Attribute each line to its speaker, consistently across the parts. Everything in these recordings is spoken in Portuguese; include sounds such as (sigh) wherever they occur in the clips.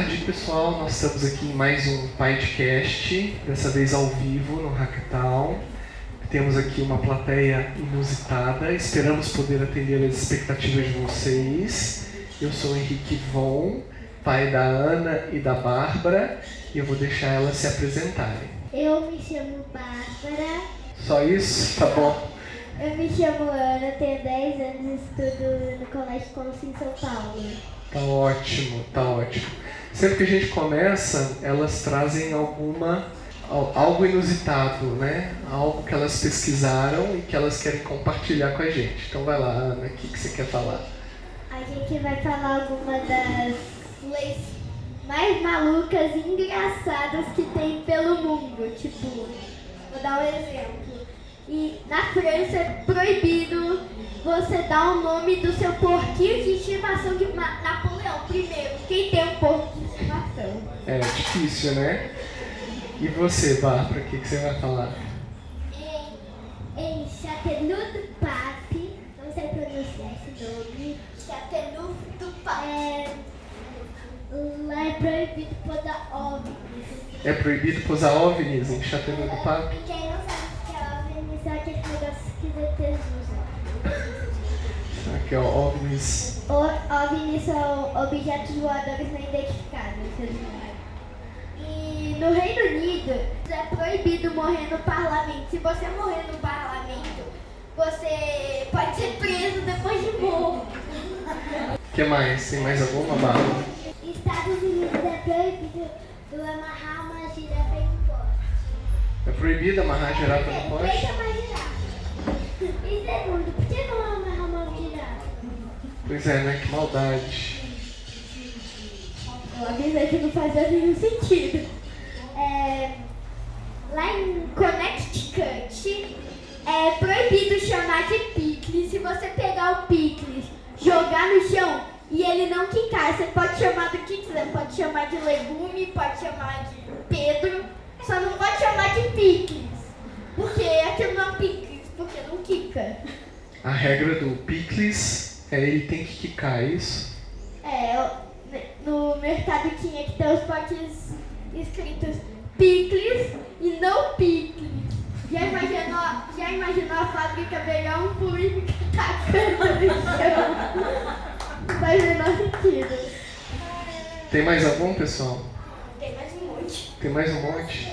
Speaker 1: tarde, pessoal. Nós estamos aqui em mais um podcast, dessa vez ao vivo no Hackathon. Temos aqui uma plateia inusitada. Esperamos poder atender as expectativas de vocês. Eu sou o Henrique Von, pai da Ana e da Bárbara, e eu vou deixar elas se apresentarem.
Speaker 2: Eu me chamo Bárbara.
Speaker 1: Só isso? Tá bom.
Speaker 2: Eu me chamo Ana, tenho 10 anos e estudo no Colégio Conce em São Paulo.
Speaker 1: Tá ótimo, tá ótimo. Sempre que a gente começa, elas trazem alguma algo inusitado, né? Algo que elas pesquisaram e que elas querem compartilhar com a gente. Então vai lá, Ana, o que, que você quer falar?
Speaker 2: A gente vai falar alguma das leis mais malucas e engraçadas que tem pelo mundo. Tipo, vou dar um exemplo. E na França é proibido você dar o nome do seu porquinho de estimação de Napoleão primeiro. Quem tem um estimação?
Speaker 1: É difícil, né? E você, Bárbara, o que, que você vai falar?
Speaker 2: Em, Châteauneuf du Pape, não sei pronunciar esse nome. Châteauneuf du Pape. É, lá é proibido posar OVNIs.
Speaker 1: É proibido posar OVNIs em Châteauneuf do Pape?
Speaker 2: E quem não sabe o que é OVNIs é aquele negócio que ETs usam.
Speaker 1: Aqui, ó, OVNIs.
Speaker 2: OVNIs são objetos voadores não identificados. E no Reino Unido é proibido morrer no parlamento. Se você morrer no parlamento, você pode ser preso depois de morto.
Speaker 1: O que mais? Tem mais alguma, Bárbara?
Speaker 2: Estados Unidos é proibido do amarrar uma girafa em um poste.
Speaker 1: É proibido amarrar girafa no poste?
Speaker 2: Deixa uma girafa. E segundo, por que não amarrar uma girafa?
Speaker 1: Pois é, né? Que maldade.
Speaker 2: Eu avisei que não fazia nenhum sentido. É, lá em Connecticut é proibido chamar de picles. Se você pegar o picles, jogar no chão e ele não quicar, você pode chamar do que quiser. Pode chamar de legume, pode chamar de Pedro, só não pode chamar de picles. Porque aquilo não é picles, porque não quica.
Speaker 1: A regra do picles é ele tem que quicar, é isso?
Speaker 2: É, no mercado tinha que ter os potes escritos picles e não picles. Já imaginou, já imaginou a fábrica pegar um pulo e ficar tacando no chão? Não faz o menor sentido.
Speaker 1: Tem mais algum, pessoal?
Speaker 2: Tem mais um monte.
Speaker 1: Tem mais um monte?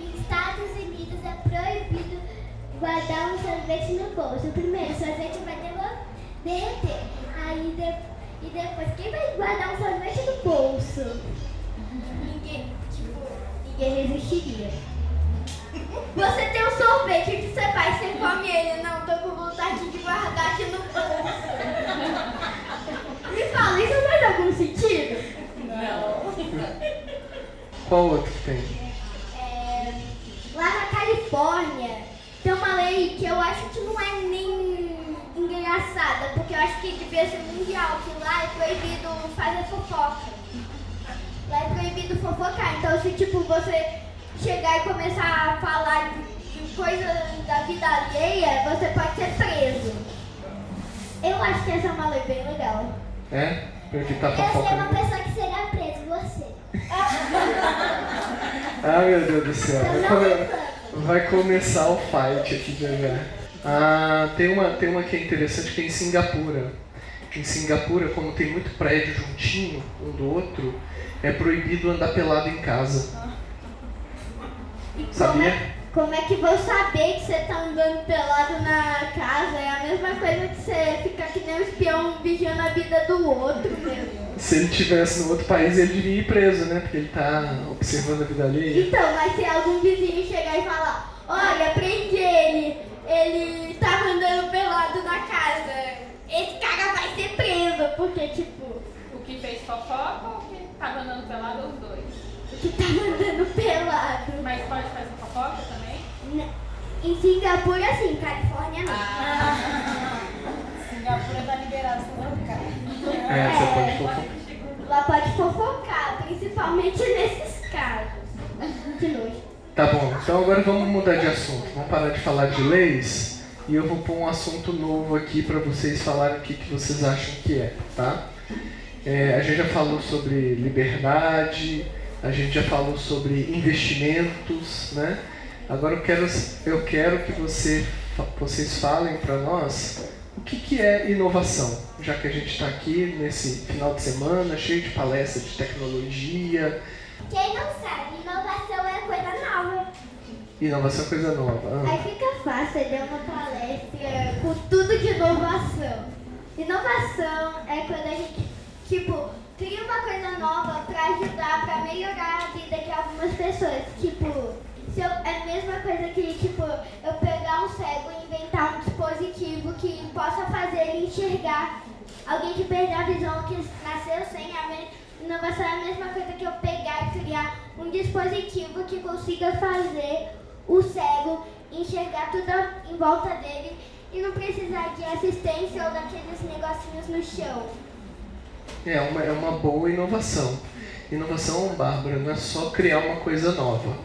Speaker 2: Nos Estados Unidos é proibido guardar um sorvete no bolso. Primeiro, o sorvete vai derro- derreter. Aí de- e depois, quem vai guardar um sorvete no bolso? Ninguém, tipo, ninguém resistiria. Você tem um sorvete, que você faz? Você come ele? Não, tô com vontade de guardar aqui no bolso. Me fala, isso faz algum sentido?
Speaker 1: Qual outro tem?
Speaker 2: É, lá na Califórnia tem uma lei que eu acho que não é nem engraçada, porque eu acho que devia ser mundial, que lá é proibido fazer fofoca. Lá é proibido fofocar. Então se tipo você chegar e começar a falar de, de coisas da vida alheia, você pode ser preso. Eu acho que essa é uma lei bem legal.
Speaker 1: É? Pra evitar
Speaker 2: Eu sei
Speaker 1: fofoca.
Speaker 2: uma pessoa que será presa, você. (laughs)
Speaker 1: Ah, meu Deus do céu. Vai, come- vai começar o fight aqui já já. Ah, tem uma, tem uma que é interessante que é em Singapura. Em Singapura, como tem muito prédio juntinho um do outro, é proibido andar pelado em casa. (laughs)
Speaker 2: E como
Speaker 1: Sabia?
Speaker 2: é, como é que vou saber que você tá andando pelado na casa? É a mesma coisa que você ficar que nem um espião vigiando a vida do outro, meu.
Speaker 1: Se ele estivesse no outro país, ele devia ir preso, né? Porque ele tá observando a vida alheia.
Speaker 2: Então, mas se algum vizinho chegar e falar, olha, prende ele, ele tava andando pelado na casa, esse cara vai ser preso, porque tipo,
Speaker 3: O que fez fofoca ou o que tava andando pelado os dois?
Speaker 2: que tava andando pelado.
Speaker 3: Mas pode fazer fofoca também?
Speaker 2: N- Em Singapura sim, Califórnia não.
Speaker 3: Ah. Singapura tá liberado fofocar.
Speaker 1: É, você pode fofocar.
Speaker 2: Lá pode fofocar, principalmente nesses casos. De noite.
Speaker 1: Tá bom, então agora vamos mudar de assunto. Vamos parar de falar de leis e eu vou pôr um assunto novo aqui para vocês falarem o que, que vocês acham que é, tá? É, a gente já falou sobre liberdade, a gente já falou sobre investimentos, né? Agora eu quero, eu quero que você, vocês falem para nós o que, que é inovação, já que a gente está aqui nesse final de semana cheio de palestras de tecnologia.
Speaker 2: Quem não sabe, inovação é coisa nova.
Speaker 1: Inovação é coisa nova.
Speaker 2: Ah. Aí fica fácil dar uma palestra com tudo de inovação. Inovação é quando a gente, tipo, cria uma coisa nova para ajudar, para melhorar a vida de algumas pessoas. Tipo, se eu, é a mesma coisa que, tipo, eu pegar um cego e inventar um dispositivo que possa fazer ele enxergar. Alguém que perdeu a visão, que nasceu sem a inovação é a mesma coisa que eu pegar e criar um dispositivo que consiga fazer o cego enxergar tudo em volta dele e não precisar de assistência ou daqueles negocinhos no chão.
Speaker 1: É uma, é uma boa inovação. Inovação, Bárbara, não é só criar uma coisa nova.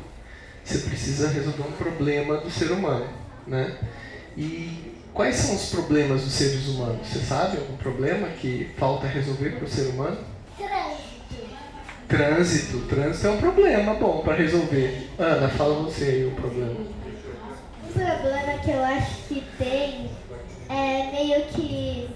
Speaker 1: Você precisa resolver um problema do ser humano, né? E quais são os problemas dos seres humanos? Você sabe algum problema que falta resolver para o ser humano?
Speaker 2: Trânsito.
Speaker 1: Trânsito. É um problema bom para resolver. Ana, fala você aí o problema.
Speaker 2: Um problema que eu acho que tem é meio que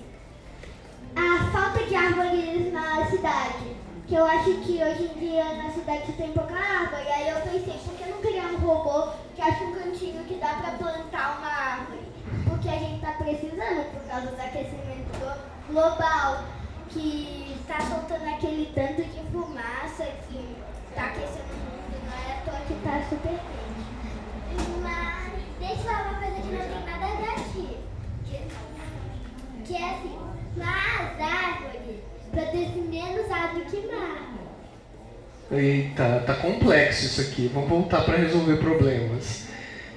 Speaker 2: a falta de árvores na cidade. Que eu acho que hoje em dia na cidade tem pouca árvore. Aí eu pensei, por que não criar um robô que acha um cantinho que dá para plantar uma árvore? Porque a gente está precisando por causa do aquecimento global, que está soltando aquele tanto de fumaça que está aquecendo o mundo. Não é à toa que está super quente. Mas deixa eu falar uma coisa que não tem nada a ver aqui. Que, é assim, mas árvores produzem menos do que mar.
Speaker 1: Eita, tá complexo isso aqui. Vamos voltar para resolver problemas.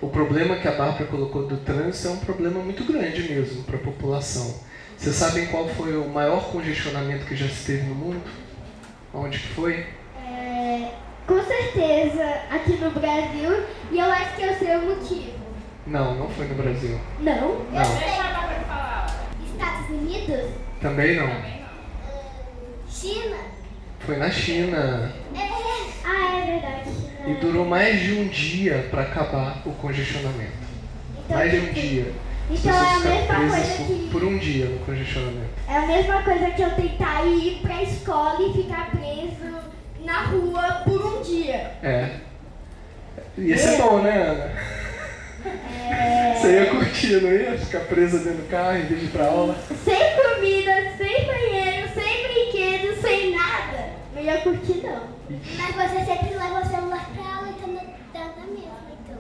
Speaker 1: O problema que a Bárbara colocou do trânsito é um problema muito grande mesmo para a população. Vocês sabem qual foi o maior congestionamento que já se teve no mundo? Onde que foi?
Speaker 2: É, com certeza aqui no Brasil e eu acho que eu sei o motivo.
Speaker 1: Não, não foi no Brasil.
Speaker 2: Não?
Speaker 1: Não.
Speaker 3: Eu sei a Bárbara falar.
Speaker 2: Estados Unidos?
Speaker 1: Também não.
Speaker 2: China?
Speaker 1: Foi na China.
Speaker 2: É. Ah, é verdade. China.
Speaker 1: E durou mais de um dia para acabar o congestionamento.
Speaker 2: Então,
Speaker 1: Mais de um
Speaker 2: tipo,
Speaker 1: dia.
Speaker 2: Então é a mesma coisa
Speaker 1: por,
Speaker 2: que.
Speaker 1: por um dia no congestionamento.
Speaker 2: É a mesma coisa que eu tentar ir pra escola e ficar preso na rua por um dia.
Speaker 1: É. Ia ser bom, né, Ana?
Speaker 2: É...
Speaker 1: Você ia curtir, não ia? Ficar presa dentro do carro em vez de ir pra aula.
Speaker 2: Sem banheiro, sem brinquedo, sem nada. Não ia curtir, não. Mas você sempre leva o celular pra aula, então dá da mesma, então.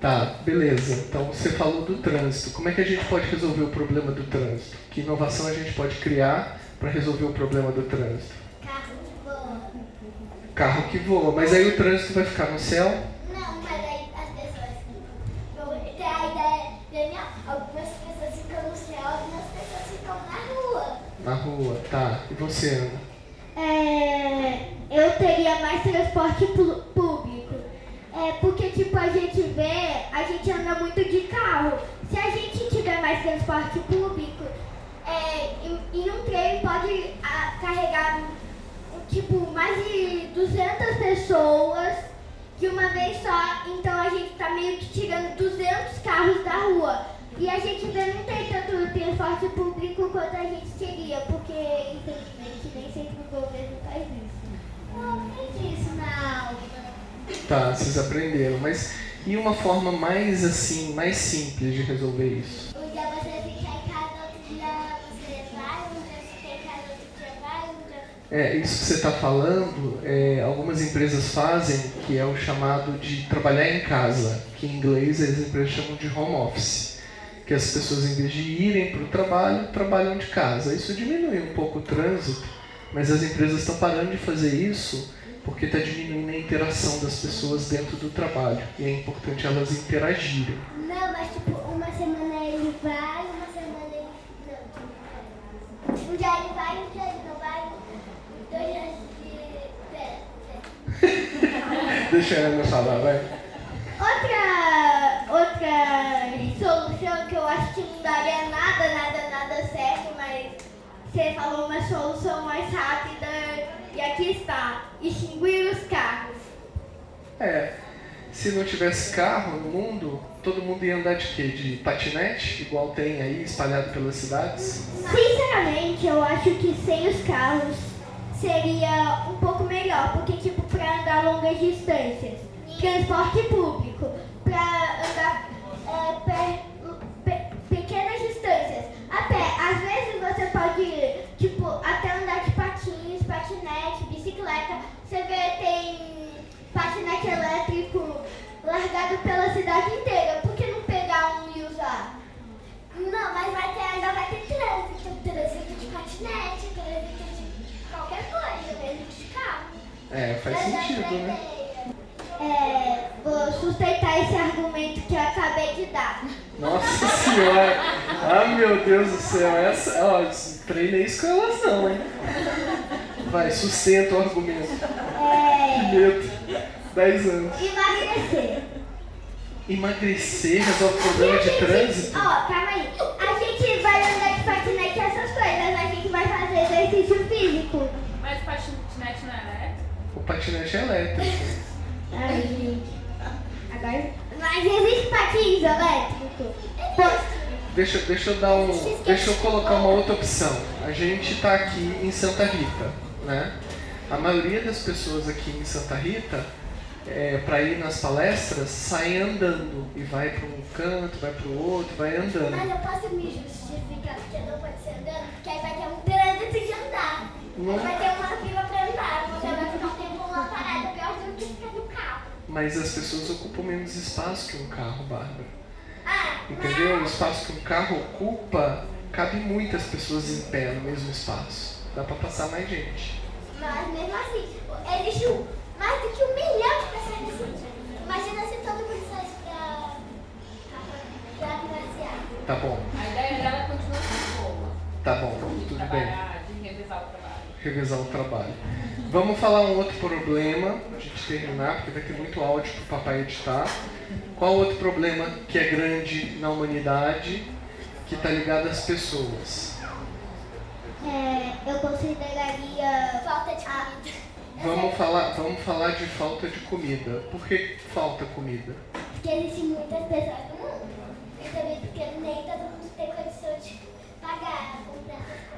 Speaker 1: Tá, beleza. Então você falou do trânsito. Como é que a gente pode resolver o problema do trânsito? Que inovação a gente pode criar para resolver o problema do trânsito?
Speaker 2: Carro voa.
Speaker 1: Carro que voa, mas aí o trânsito vai ficar no céu?
Speaker 2: Não, mas aí as pessoas vão ter a ideia, Daniel, algumas pessoas ficam no céu, algumas pessoas ficam na rua.
Speaker 1: Na rua, tá. E você, Ana?
Speaker 2: É, eu teria mais transporte público. É, porque, tipo, a gente vê, a gente anda muito de carro. Se a gente tiver mais transporte público, é, em um trem pode ah, carregar, tipo, mais de 200 pessoas de uma vez só. Então a gente tá meio que tirando 200 carros da rua. E a gente ainda não tem tanto transporte público quanto a gente queria, porque infelizmente nem sempre o governo faz isso. Não fez isso na aula.
Speaker 1: Tá, vocês aprenderam, mas e uma forma mais assim, mais simples de resolver isso?
Speaker 2: Um dia você fica em casa, outro dia você vai, um dia você fica em casa, outro dia vai, um dia.
Speaker 1: É, isso que você está falando, é, algumas empresas fazem, que é o chamado de trabalhar em casa, que em inglês as empresas chamam de home office, que as pessoas em vez de irem para o trabalho, trabalham de casa. Isso diminui um pouco o trânsito, mas as empresas estão parando de fazer isso porque está diminuindo a interação das pessoas dentro do trabalho e é importante elas interagirem.
Speaker 2: Não, mas tipo, uma semana ele vai, uma semana ele. Não, tipo, um dia ele vai, um dia ele não vai, dois dias de. Pera. (laughs)
Speaker 1: Deixa a Ana falar, vai.
Speaker 2: Outra, outra solução que eu acho que não daria nada, nada, nada certo, mas você falou uma solução mais rápida e aqui está, extinguir os carros.
Speaker 1: É, se não tivesse carro no mundo, todo mundo ia andar de quê? De patinete, igual tem aí espalhado pelas cidades?
Speaker 2: Sinceramente, eu acho que sem os carros seria um pouco melhor, porque tipo para andar longas distâncias, transporte público, para andar pe- pe- pequenas distâncias, a pé. Às vezes você pode ir, tipo até andar de patins, patinete, bicicleta. Você vê tem patinete elétrico largado pela cidade inteira. Por que não pegar um e usar?
Speaker 4: Não, mas vai ter, ainda vai ter trânsito. Trânsito de patinete, trânsito de qualquer coisa, mesmo de carro.
Speaker 1: É, faz
Speaker 4: a
Speaker 1: sentido, né?
Speaker 2: É, vou sustentar esse argumento que eu acabei de dar.
Speaker 1: Nossa senhora! Ah, meu Deus do céu! Essa, ó, treinei isso com elas não, hein? Vai, sustenta o argumento.
Speaker 2: É,
Speaker 1: Que medo. 10 anos.
Speaker 2: emagrecer.
Speaker 1: Emagrecer resolve problema de trânsito?
Speaker 2: Ó, calma aí. A gente vai andar de patinete essas coisas. A gente vai fazer exercício físico.
Speaker 3: Mas patinete não é elétrico?
Speaker 1: O patinete é elétrico.
Speaker 2: Ai, gente. Agora. Mas existe patins elétrico?
Speaker 1: Deixa, deixa eu dar um. Deixa eu colocar uma outra opção. A gente está aqui em Santa Rita, né? A maioria das pessoas aqui em Santa Rita, é, para ir nas palestras, saem andando e vai para um canto, vai para o outro, vai andando.
Speaker 4: Mas eu posso me justificar porque não pode ser andando, porque aí vai ter um trânsito de andar.
Speaker 1: Não-
Speaker 4: Vai ter uma fila pra andar, você vai ficar um tempo lá parado, pior do que ficar no carro.
Speaker 1: Mas as pessoas ocupam menos espaço que um carro, Bárbara. Entendeu? O espaço que um carro ocupa, cabe muitas pessoas em pé no mesmo espaço. Dá para passar mais gente.
Speaker 4: mas mesmo assim, existe um, mais do que um milhão de pessoas nesse. Imagina se todo mundo saísse pra, pra passear.
Speaker 1: Tá bom,
Speaker 3: A ideia dela continua sendo boa.
Speaker 1: tá bom,
Speaker 3: De
Speaker 1: tudo bem.
Speaker 3: trabalhar, de revisar o trabalho.
Speaker 1: Revisar o trabalho. Vamos falar um outro problema, a gente terminar, porque vai ter muito áudio para o papai editar. Qual outro problema que é grande na humanidade, que está ligado às pessoas?
Speaker 2: É, eu consideraria.
Speaker 4: Falta de comida.
Speaker 1: Vamos falar, vamos falar de falta de comida. Por que falta comida?
Speaker 4: Porque existem muitas pessoas no mundo. E também porque nem todo mundo tem condição de.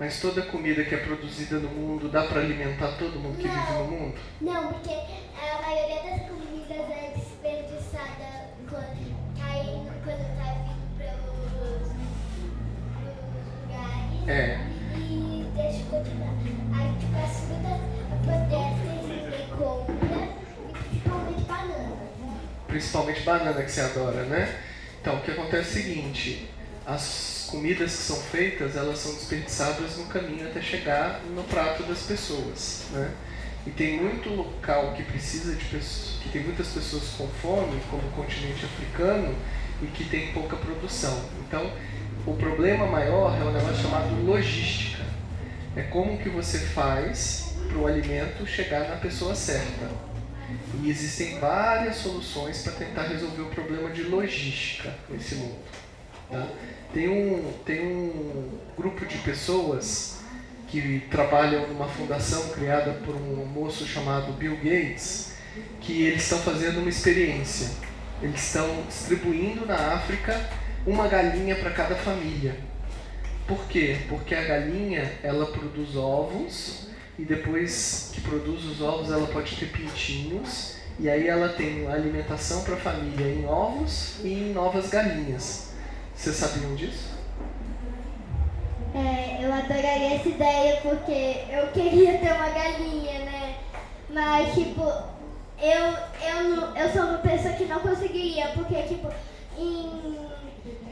Speaker 1: Mas toda comida que é produzida no mundo dá para alimentar todo mundo que vive no mundo?
Speaker 4: Não, porque a maioria das comidas é desperdiçada quando quando tá vindo pros, pros lugares.
Speaker 1: É.
Speaker 4: E deixa eu continuar. Aí, tipo, as frutas apodrecem, ninguém compra. E principalmente banana.
Speaker 1: Principalmente banana que você adora, né? Então, o que acontece é o seguinte, as comidas que são feitas, elas são desperdiçadas no caminho até chegar no prato das pessoas, né? E tem muito local que precisa de pessoas, que tem muitas pessoas com fome, como o continente africano, e que tem pouca produção. Então, o problema maior é um negócio chamado logística. É como que você faz para o alimento chegar na pessoa certa. E existem várias soluções para tentar resolver o problema de logística nesse mundo. Tá? Tem, um, tem um grupo de pessoas que trabalham numa fundação criada por um moço chamado Bill Gates, que eles estão fazendo uma experiência. Eles estão distribuindo na África uma galinha para cada família. Por quê? Porque a galinha ela produz ovos e depois que produz os ovos ela pode ter pintinhos e aí ela tem alimentação para a família em ovos e em novas galinhas. Vocês sabiam disso?
Speaker 2: É, eu adoraria essa ideia porque eu queria ter uma galinha, né? Mas, tipo, eu, eu, não- eu sou uma pessoa que não conseguiria, porque, tipo, em,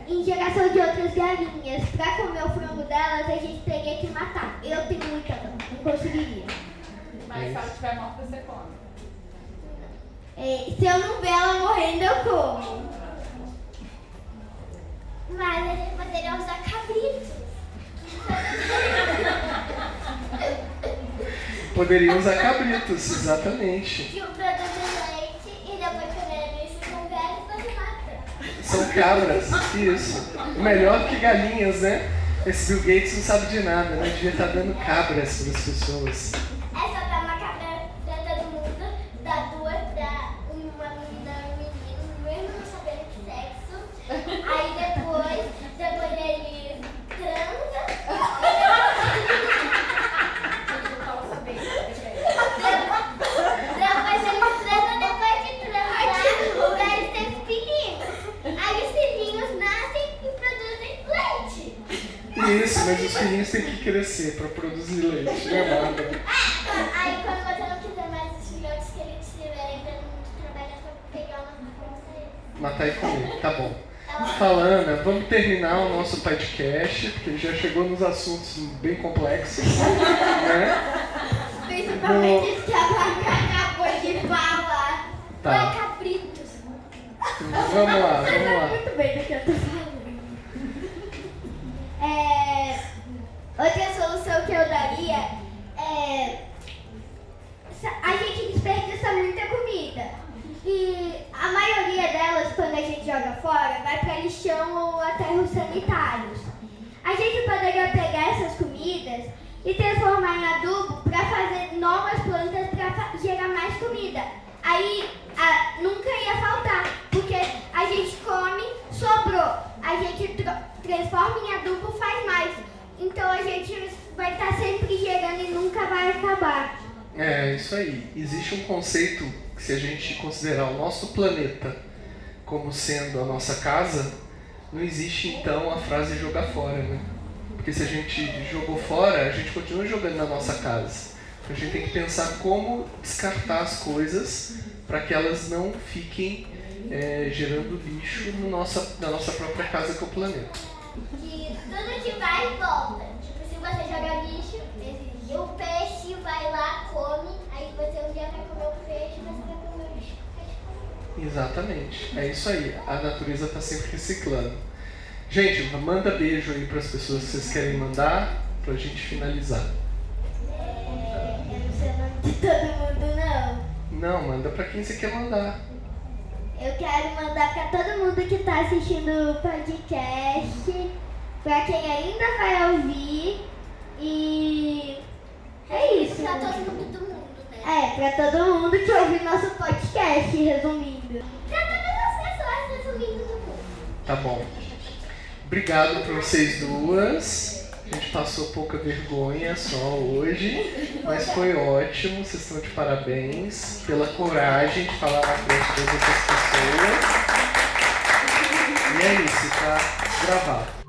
Speaker 2: em geração de outras galinhas, pra comer o frango delas, a gente teria que matar. Eu tenho muita dor, não conseguiria.
Speaker 3: Mas se ela estiver morta, você come.
Speaker 2: É, se eu não ver ela morrendo, eu como.
Speaker 4: Mas a gente poderia usar cabritos.
Speaker 1: Poderiam usar cabritos, exatamente.
Speaker 4: Que o produz leite e depois eles ficam velhos, você mata.
Speaker 1: São cabras, isso. Melhor que galinhas, né? Esse Bill Gates não sabe de nada, né? Devia estar dando cabras para as pessoas.
Speaker 4: É só dar uma cabra pra todo mundo, dar duas pra uma menina e um menino, mesmo não sabendo que sexo. Aí depois, depois eles transam.
Speaker 3: Eu tava sabendo.
Speaker 4: Depois eles transam, depois de transar, eles têm filhinhos. Aí os filhinhos nascem e produzem leite.
Speaker 1: Isso, mas os filhinhos têm que crescer para produzir leite, né, (laughs) Bárbara?
Speaker 4: Aí quando você não quiser mais os filhotes que eles tiverem pra não trabalhar, só pegar uma.
Speaker 1: Matar e comer, tá bom. Falando, vamos terminar o nosso podcast, porque já chegou nos assuntos bem complexos, né?
Speaker 4: Principalmente isso que a vaca acabou de falar.
Speaker 1: Tá.
Speaker 4: Vai, cabritos.
Speaker 1: Vamos lá, vamos lá.
Speaker 2: Muito bem do que eu tô falando. É, outra solução que eu daria é. A gente desperdiça muita comida. E a maioria delas, quando a gente joga fora, vai para lixão ou aterros sanitários. A gente poderia pegar essas comidas e transformar em adubo para fazer novas plantas para gerar mais comida. Aí a- nunca ia faltar, porque a gente come, sobrou. A gente transforma em adubo, faz mais. Então a gente vai estar sempre gerando e nunca vai acabar.
Speaker 1: É, isso aí. Existe um conceito que se a gente considerar o nosso planeta como sendo a nossa casa, não existe então a frase jogar fora, né? Porque se a gente jogou fora, a gente continua jogando na nossa casa. Então a gente tem que pensar como descartar as coisas para que elas não fiquem é, gerando lixo no nossa, na nossa própria casa que é o planeta.
Speaker 4: Que tudo que vai e volta. Tipo, se você joga lixo, existe. o peixe vai lá, come, aí você um dia vai comer o peixe, você vai comer o lixo.
Speaker 1: Exatamente, é isso aí. A natureza está sempre reciclando. Gente, manda beijo aí para as pessoas que vocês querem mandar para a gente finalizar.
Speaker 2: É, eu não sei o nome de todo mundo, não.
Speaker 1: Não, manda para quem você quer mandar.
Speaker 2: Eu quero mandar para todo mundo que está assistindo o podcast, para quem ainda vai ouvir e é isso.
Speaker 4: Pra todo mundo do mundo, né?
Speaker 2: É, para todo mundo que ouve nosso podcast, resumindo.
Speaker 4: Pra todas as pessoas, resumindo do mundo.
Speaker 1: Tá bom. Obrigado para vocês duas. A gente passou pouca vergonha só hoje, mas foi ótimo. Vocês estão de parabéns pela coragem de falar na frente das outras pessoas. E é isso, tá gravado.